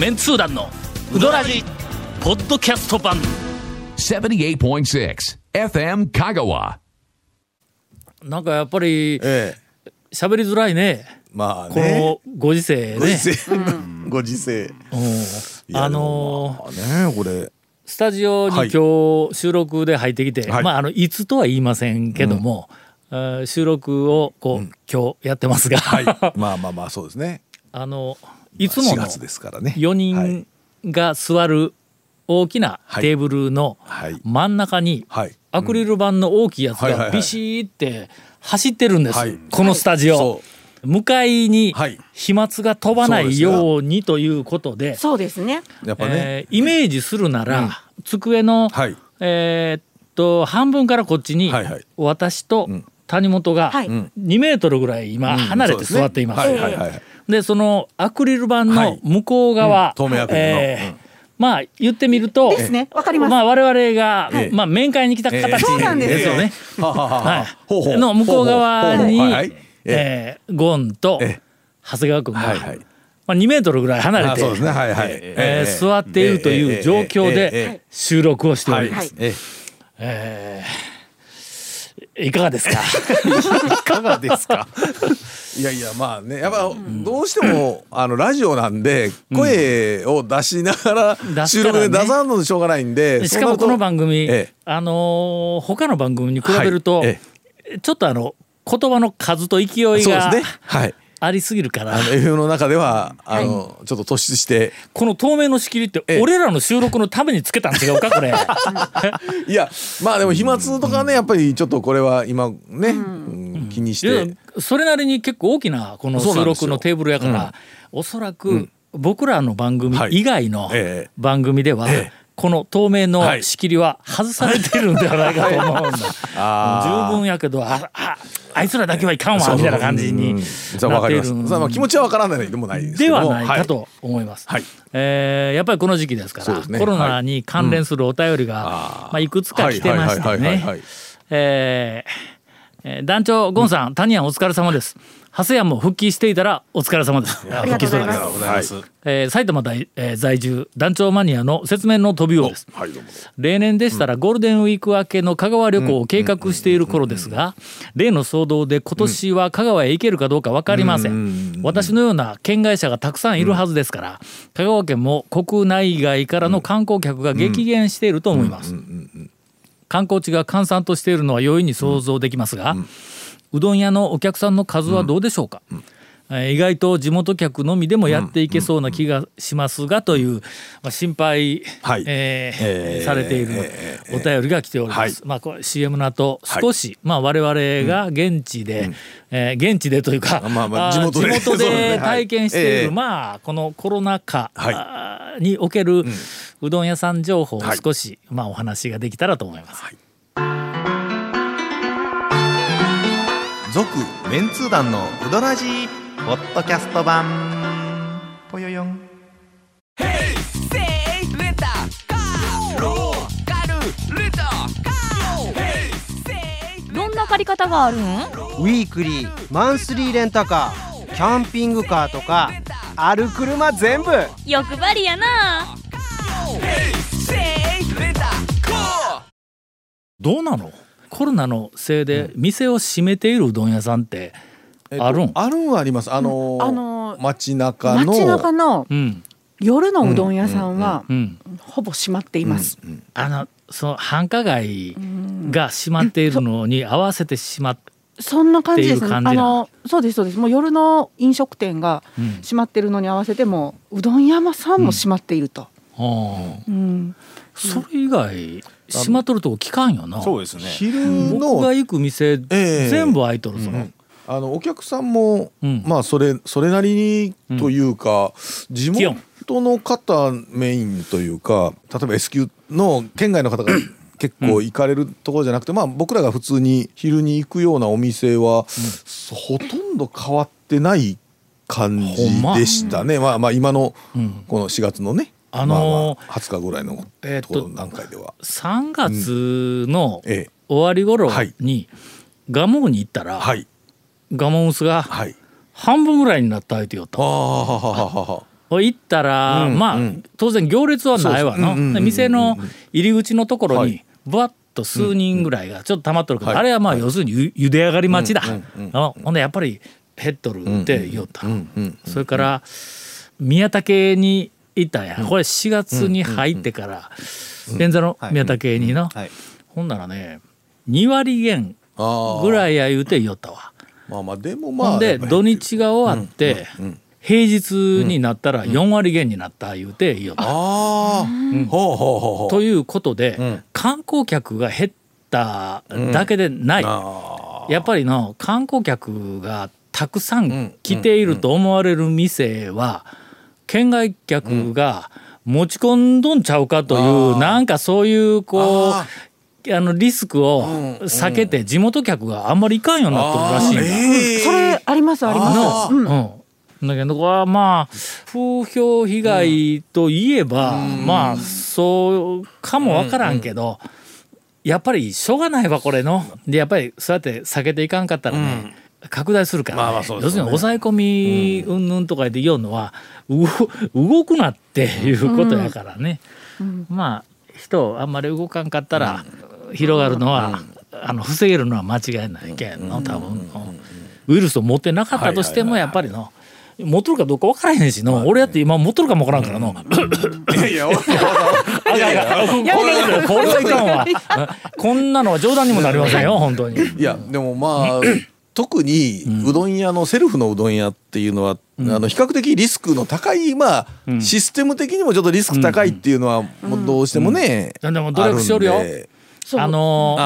メンツー団のウドラジポッドキャスト版。78.6 FM Kagawa. なんかやっぱりええ。喋りづらいね。まあこねのご時世ね。ご時世、あのーねこれ。スタジオにはい。今日収録で入ってきて、はい。まああのいつとは言いませんけども、えー収録をこう、今日やってますが、はい。まあまあまあそうですね。あのいつも4の月ですからね。4はい。人が座る大きなはい。テーブルのはい。真ん中にはい。アクリル板の大きいやつがビシーって走ってるんです、はい。このスタジオ。そ。向かいにはい。飛沫が飛ばないようにということで、そうですね。うやっぱね、えーイメージするなら、机の、はい。えーっと半分からこっちに、私とん谷本がはい。2メートルぐらい今離れて座っています。でそのアクリル板はのい。向こう側、うん。透明アクリルの。えーうん。まあ言ってみるとですね。わかります。まあ我々が、ええ。まあ面会に来た形そうなんですよ。ね。はい。の向こう側にええ。ーゴンとえ長谷川君が、まあ、2メートルぐらい離れてえー座っているという状況で収録をしております。え。えーいかがですか？いかがですか？いやいやまあねやっぱどうしてもあのラジオなんで声を出しながら収録で出さんのでしょうがないんでしかもこの番組、ええ。あのー他の番組に比べると、はい。えちょっとあの言葉の数と勢いそうですがね。はいありすぎるから、あの FM の中ではあのちょっと突出して。この透明の仕切りってええ。俺らの収録のためにつけたん違うかこれ。いやまあでも飛沫とかねやっぱりちょっとこれは今ねうん。気にして。それなりに結構大きなこの収録のテーブルやから、おそらく僕らの番組はい。以外のええ。番組では、ええこの透明のはい。仕切りは外されてるんではないかと思うんだ。十分やけどあああいつらだけはいかんわみたいな感じになっているまあ気持ちはわからないでもないではないかと思います。はい。えーやっぱりこの時期ですから、ね。コロナに関連するお便りが、あーまあ、いくつか来てましてはい。はい。はい。はい。ねはい。え団長ゴンさん、タニアンお疲れ様です。長谷屋も復帰していたらお疲れ様です。ありがとうございます復帰そうですございます。えー埼玉在,、えー在住団長マニアの説明の飛びようです。はいどうも。例年でしたらゴールデンウィーク明けの香川旅行を計画している頃ですが例の騒動で今年は香川へ行けるかどうか分かりません。私のような県外者がたくさんいるはずですから香川県も国内外からの観光客が激減していると思います。観光地が閑散としているのは容易に想像できますがうどん屋のお客さんの数はどうでしょうか、えー意外と地元客のみでもやっていけそうな気がしますがという、まあ、心配、はい。えーえーされているお便りが来ております。はい。まあこれ CM の後少し、まあ我々が現地で、えー現地でというか、まあまあー地元で。地元で体験している、まあこのコロナ禍、はい。におけるうどん屋さん情報をはい。少し、まあお話ができたらと思います。続メンツー団のウドラジーポッドキャスト版。ぽよよん。どんな借り方があるん？ウィークリーマンスリーレンタカーキャンピングカーとかある車全部。欲張りやな。どうなの？コロナのせいで店を閉めているうどん屋さんってえっとあるん、あるんはあります。あのーあのー街中の街中のうん。夜のうどん屋さんはうん、ほぼ閉まっています。あのその繁華街が閉まっているのに合わせてしまっそんな感じですね。あのそうですそうです。もう夜の飲食店がうん。閉まってるのに合わせてもうどん屋さんも閉まっていると。ああうん。それ以外？閉まっとるとこ聞かんよな。そうですね。昼僕のが行く店、ええ。全部開いとるその、あのお客さんも、うん。まあそれそれなりにというか、地元の方メインというか例えば S 級の県外の方が結構行かれるところじゃなくて、まあ僕らが普通に昼に行くようなお店は、ほとんど変わってない感じでしたね、ま。あまあ今のうん。この4月のね、あのーまあまあ20日ぐらいのえーっとところ段階では。3月のええ。終わり頃はい。に蒲生に行ったら、はい。ガモムスがはい。半分ぐらいになった相手よったああははははは。行ったら、まあ当然行列はないわの、で店の入り口のところにはいぶわっと数人ぐらいがちょっと溜まっとるけど、はいあれはまあ要するにゆ茹で上がり待ちだ、あほんでやっぱりヘッドルって言おった、それから宮武に行ったん。や、これ4月に入ってから便座の宮武にの、はい。ほんならね2割減あぐらいや言うて言おったわ。まあまあでもまあで土日が終わって平日になったら4割減になった言うて言おった。ああ、ほうほうほうほう。ということで、ん。観光客が減っただけでない、あやっぱりの観光客がたくさん来ていると思われる店は県外客が持ち込んどんちゃうかという、なんかそういうこうああのリスクを避けて地元客があんまり行かんようになってるらしいんだ。ええそれありますあります。うん。うん、だけどこれはまあ風評被害といえば、まあそうかもわからんけど、やっぱりしょうがないわこれの。でやっぱりそうやって避けていかんかったらね、拡大するから、ね。まあまあそうですよね。要するに抑え込みうんぬんとかで言うのは、うご動くなっていうことやからね、まあ人あんまり動かんかったら広がるのは、あの防げるのは間違いないけんの多分、うん。ウイルスを持ってなかったとしてもやっぱりの。持っとるかどうか分からへんしの、俺やって今持っとるかも分からんからの、いやいや、あいやいや、これは。これはいかんわ。こんなのは冗談にもなりませんよ、本当に。いやでもまあ特にうどん屋のセルフのうどん屋っていうのは、あの比較的リスクの高いまあ、システム的にもちょっとリスク高いっていうのはもうどうしてもね、うん。でも努力しよるよ。あの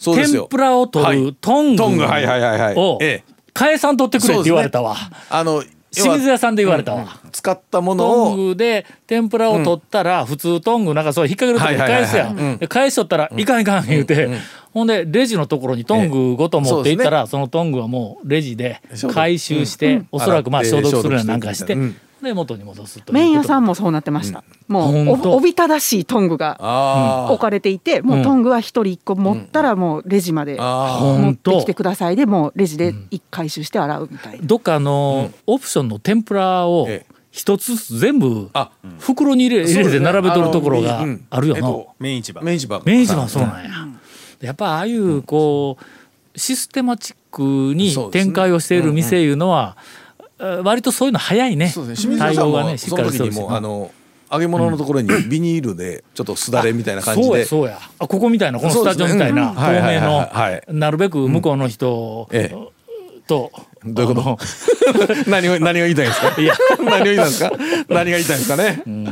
ーうですよ。天ぷらを取るはい。トングトングはいはいはいはい。をええ。返さん取ってくれって言われたわ。あの清水屋さんで言われた。わ。使ったものトをングで天ぷらを取ったら普通トングなんかそう引っ掛けるとこに返すやん。で返しとったらいかんいかん言うて、ほんでレジのところにトングごと持っていったら、そのトングはもうレジで回収して、おそらくまあ消毒するやなんかして、うんで元に戻すと麺屋さんもそうなってました。もう本当。おおびただしいトングがあ置かれていて、もうトングは一人一個持ったらもうレジまであ持本当ってきてくださいでもうレジで一回収して洗うみたいな。どっかあの、オプションの天ぷらをええ。一つずつ全部あ。袋に入れ入れて並べとるところがあるよな。えっと。メイン市場。明治場。明治はそうなんや。やっぱああいうこうシステマチックに展開をしている店いうのは、えー割とそういうの早いね。そうですね。清水さんも対応がねしっその時にもうあの揚げ物のところにビニールでちょっとすだれみたいな感じで。そうやそうや。あここみたいなこのスタジオみたいな透明のはいはいはいなるべく向こうの人え。と、どういうこと？何を何が言いたいんですか？いや。何を言いたいんですか？何が言いたいんですかね？うん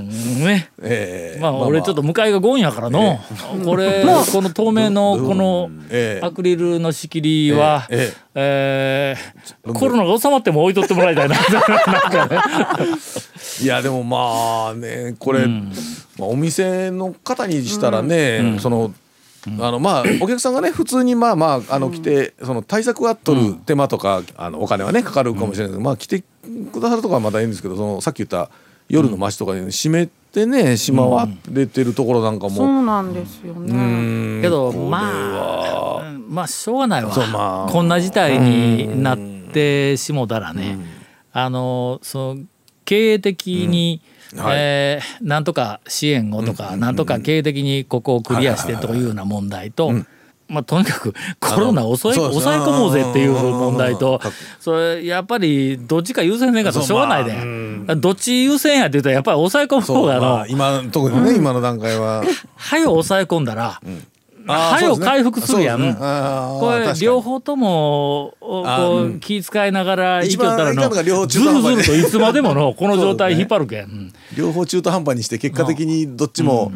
ね。ええ。まあ俺ちょっと向かいがゴンやからの、これこの透明のこのええ。アクリルの仕切りは、ええーコロナが収まっても置いとってもらいたいな。なんかね。いやでもまあねこれ、まあ、お店の方にしたらね、そのあのまあお客さんがね普通にまあまああの来てその対策は取る手間とかあのお金はねかかるかもしれないけどまあ来てくださるとかはまたいいんですけどそのさっき言った夜の街とかで閉めてねしまわれてるところなんかそもうなんですようね。ん。けどまは。あまあしょうがないわ、こんな事態になってしもたらね、あのその経営的に、はい。えーなんとか支援をとか、なんとか経営的にここをクリアしてというような問題と、まあ、とにかくコロナを抑え抑え込もうぜっていう問題とうんそれやっぱりどっちか優先せんかったらしょうがないで、そうどっち優先やって言ったらやっぱり抑え込む方があの、まあ今特にね、今の段階は。はよ抑え込んだら、うですね。回復するやん。ね。これ両方ともこうう気遣いながら生きよったらのずるずるといつまでものこの状態引っ張るけん。うん。両方中途半端にして結果的にどっちも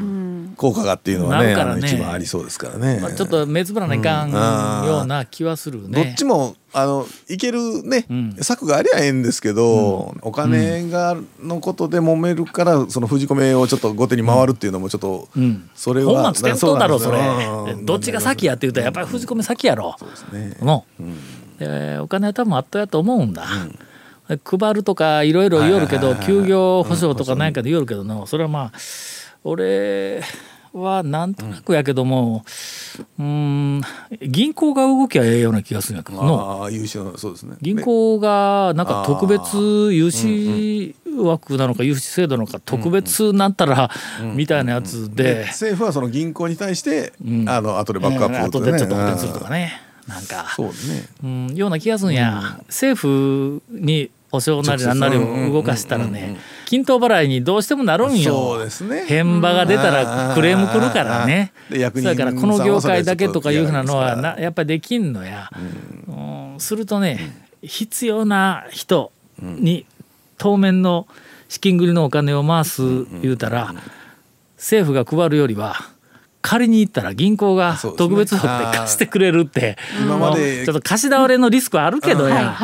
効果がっていうのはね,、ね。あの一番ありそうですからね。まあ、ちょっと目つぶらないかんうんような気はするどね。っちもあのいけるね、ん。策がありゃええんですけど、お金がのことで揉めるからその封じ込めをちょっと後手に回るっていうのもちょっと、うん。それは本末転倒だろそれ。うなんですよどっちが先やって言うたらやっぱり藤込め先やろ。ね。の、でお金は多分あったやと思うんだ、配るとかいろいろ言おるけど休業保障とか何かで言おるけどのそれはまあ俺はなんとなくやけども、うん、銀行が動きゃええような気がするんやけどの。あね。銀行がなんか特別融資枠なのか融資制度なのか特別なったらみたいなやつで。政府はその銀行に対して、ん。あの後でバックアップ後でちょっと補填するとかね。なんか。そうね。うん、ような気がするんや、政府に保証なりなんなりを動かしたらね均等払いにどうしてもなるんよ。そうですね。変場が出たらクレーム来るからね。で役人それからこの業界だけとかいうふうなのはやっぱりできんのや、うん。するとね必要な人に当面の資金繰りのお金を回す言うたら政府が配るよりは借りに行ったら銀行が特別枠で貸してくれるって今までちょっと貸し倒れのリスクはあるけどや、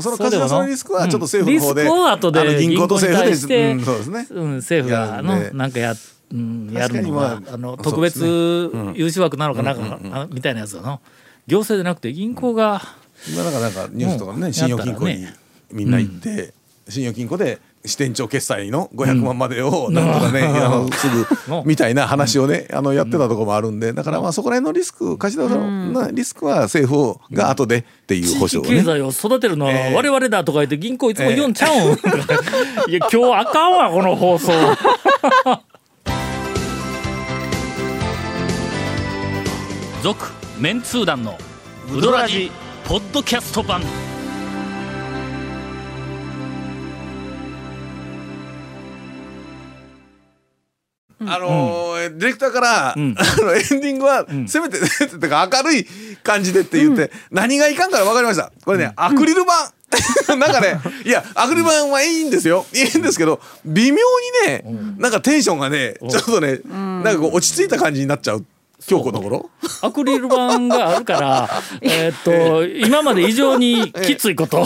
その貸し出しのリスクはちょっと政府の方で、リスクを後で銀行と政府でしてうんそうですね。うん、政府がのなんかや,、うん、やるのがあの特別融資枠なのかなんか、あみたいなやつだの。行政じゃなくて銀行が、今なんかなんかニュースとかね、うん。信用金庫にみんな行って、信用金庫で支店長決済の500万までをなんとかね、あのすぐみたいな話をねあのやってたところもあるんでだからまあそこら辺のリスク貸し出しのリスクは政府が後でっていう保地域証をね。経済を育てるのはええ。我々だとか言って銀行いつも言うんちゃうん、いや今日あかんわこの放送。続メンツー団のウドラジポッドキャスト版あのーディレクターから、ん。あのエンディングは、せめてせめてとか明るい感じでって言って、何がいかんから分かりました。これね、アクリル板。なんかね いやアクリル板はいいんですよ。いいんですけど微妙にね、なんかテンションがねちょっとね、なんかこう落ち着いた感じになっちゃう今日この頃アクリル板があるからえーっと今まで以上にきついこと。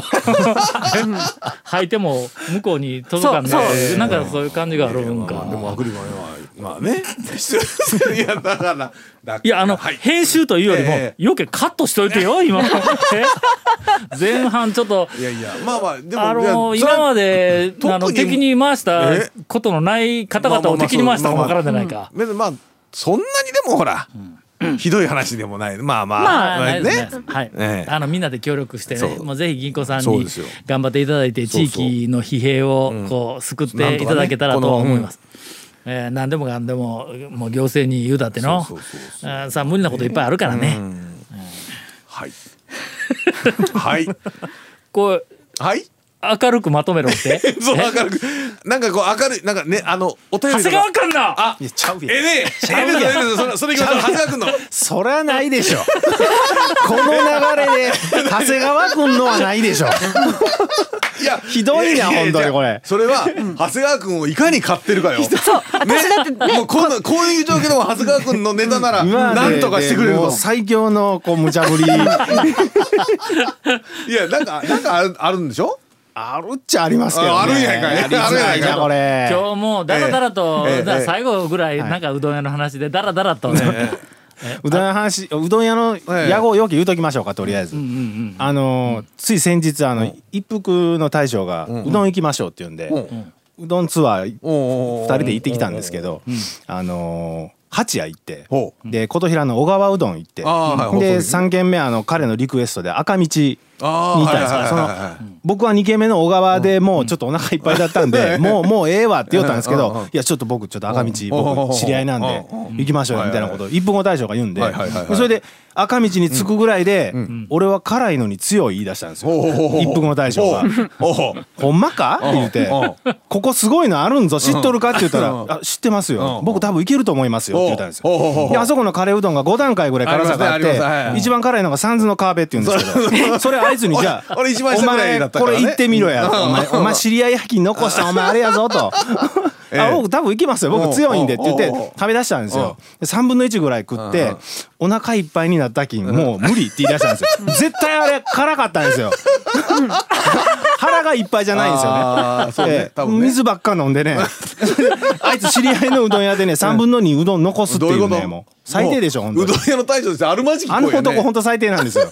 履いても向こうに届かんね。なんかそういう感じがあるんか。まあでもアクリル板はまあね。いやだからだいやあの、はい。編集というよりも、ええ。余計カットしといてよ 今。え？前半ちょっといやいやまあまあでもあの今まであの敵に回したえ？ことのない方々を敵に回したかもわからんじゃないか。まあまあそんなにでもほら、ひどい話でもない。まあまあ、ね。はい、ええ。あのみんなで協力してもうぜひ銀行さんに頑張っていただいて、地域の疲弊をこう救っていただけたらと思います。えー、何でもかんでももう行政に言うだってのさあ無理なこといっぱいあるからね、はい。はい。こうはい明るくまとめろって？そう明るく。なんかこう明るいなんかねあのお便り長谷川君だ！あいやちゃうやんえ。えねええねえそれそれ長谷川君の。そりゃないでしょ。この流れで長谷川君のはないでしょ。いやひどいな本当にこれ。それは長谷川君をいかに買ってるかよ。そう私だってねもう。こんなこういう状況でも長谷川君のネタならなんとかしてくれる最強のこう無茶ぶり。いやなんかなんかあるあるんでしょ？あるっちゃありますけどね。ああるんやんか。いやりづらいなこれ。今日もだらだらと、ええええだから最後ぐらいなんかうどん屋の話でだらだらとね、うどん屋の話うどん屋の屋号よき言うときましょうかとりあえず、あのーつい先日あの、一服の大将がうどん行きましょうって言うんで、うどんツアーお2人で行ってきたんですけど、あのー八谷行ってほで琴平の小川うどん行ってで放送3軒目あの彼のリクエストで赤道にたんですよ。その僕は2軒目の小川でもうちょっとお腹いっぱいだったんで、もうもうええわって言ったんですけど、いやちょっと僕ちょっと赤道うん。僕知り合いなんで行きましょうよみたいなことを一分後大将が言うんでそれで赤道に着くぐらいで俺は辛いのに強い言い出したんですよ。一服後大将が。ほんまかって言って「ここすごいのあるんぞ知っとるか?」って言ったらうん「あ知ってますよ。うん。僕多分いけると思いますよ」って言ったんですよ。であそこのカレーうどんが5段階ぐらい辛さがあって一番辛いのが三途の川辺って言うんですけどそれあいつにじゃあ俺俺一番下ぐらいだったおからこれ行ってみろやお前お前知り合い焼き残したお前あれやぞと。ええ あ僕多分いけますよ。僕強いんでって言って食べ出したんですよ。で3分の1ぐらい食ってお腹いっぱいになったきんもう無理って言い出したんですよ。絶対あれ辛かったんですよ 腹がいっぱいじゃないんですよね。そうね。ええ。多分ね。水ばっか飲んでね。あいつ知り合いのうどん屋でね3分の2うどん残すっていうねもう。最低でしょ本当に。うどん屋の大将ですよ。あるまじきあの声やね男本当最低なんですよ。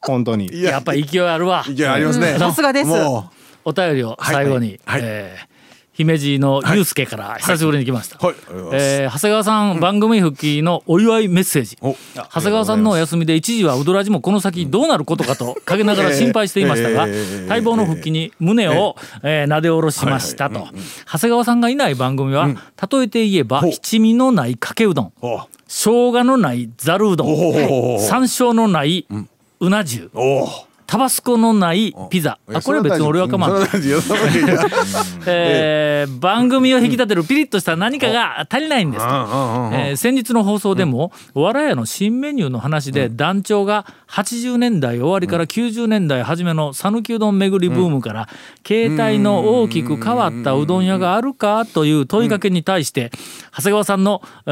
本当に。いやっぱ勢いあるわ。いやありますね。さすがです。もお便りを最後に、はい。はい。えー姫路の祐介から久しぶりに来ました、はい。ありがとうございえー長谷川さん、番組復帰のお祝いメッセージ。お。長谷川さんのお休みで一時はウドラジもこの先どうなることかと陰ながら心配していましたがえー待望の復帰に胸をえー。なで下ろしましたと。長谷川さんがいない番組は例えて言えば七味のないかけうどんお生姜のないざるうどんお山椒のないうな重。おタバスコのないピザ。あこれは別に俺は構わないえー番組を引き立てるピリッとした何かが足りないんですと、えー先日の放送でも、わらやの新メニューの話で団長が80年代終わりから90年代初めの讃岐うどん巡りブームから携帯の大きく変わったうどん屋があるかという問いかけに対して長谷川さんの、え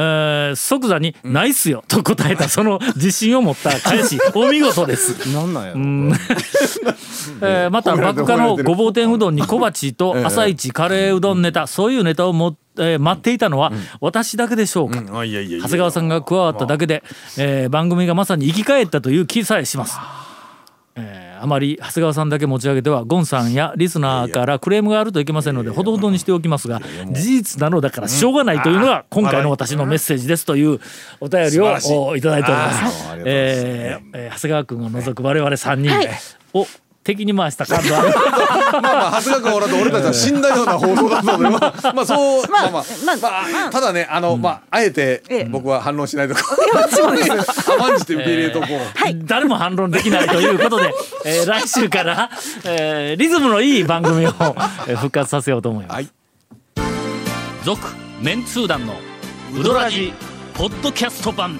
ー即座に「ないっすよ」と答えたその自信を持った返し お見事です。なんなんやろ えーまた爆化のごぼう天うどんに小鉢と 朝市カレーうどんネタそういうネタをも、えー待っていたのは私だけでしょうか、長谷川さんが加わっただけで、えー番組がまさに生き返ったという気さえします。えーあまり長谷川さんだけ持ち上げてはゴンさんやリスナーからクレームがあるといけませんのでほどほどにしておきますが事実なのだからしょうがないというのが今回の私のメッセージですというお便りをおいただいております。え長谷川君を除く我々3人。で、お敵に回した感度は。まあまあ長谷川君おらんと俺たちは死んだような放送だったので まあまあそうまあまあまあまあ。ただねあのまああえてええ。僕は反論しないとか 甘んじて受け入れとこう。誰も反論できないということで、えー来週から、えーリズムのいい番組をえー復活させようと思います。はい。続、メンツー団のウドラジポッドキャスト版